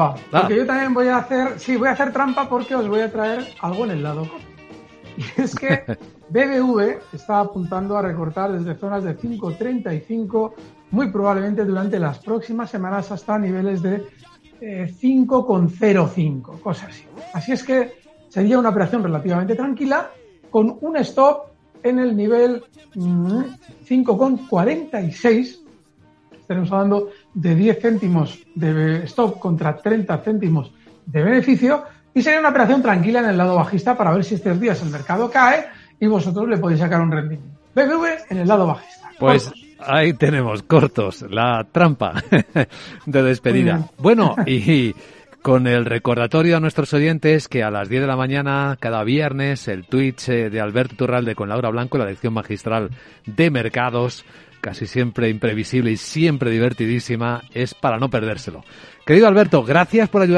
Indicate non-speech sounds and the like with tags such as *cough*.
trampa. Ah. Porque yo también voy a hacer, sí, voy a hacer trampa porque os voy a traer algo en el lado. Y es que *laughs* BBV está apuntando a recortar desde zonas de 5.35, muy probablemente durante las próximas semanas hasta niveles de 5,05, eh, cosas así. Así es que sería una operación relativamente tranquila con un stop en el nivel 5,46. Estaremos hablando de 10 céntimos de stop contra 30 céntimos de beneficio y sería una operación tranquila en el lado bajista para ver si estos días el mercado cae y vosotros le podéis sacar un rendimiento. BBV en el lado bajista. Pues ahí tenemos, cortos, la trampa *laughs* de despedida. Bueno, y con el recordatorio a nuestros oyentes que a las 10 de la mañana, cada viernes, el Twitch eh, de Alberto Turralde con Laura Blanco, la lección magistral de mercados, casi siempre imprevisible y siempre divertidísima, es para no perdérselo. Querido Alberto, gracias por ayudar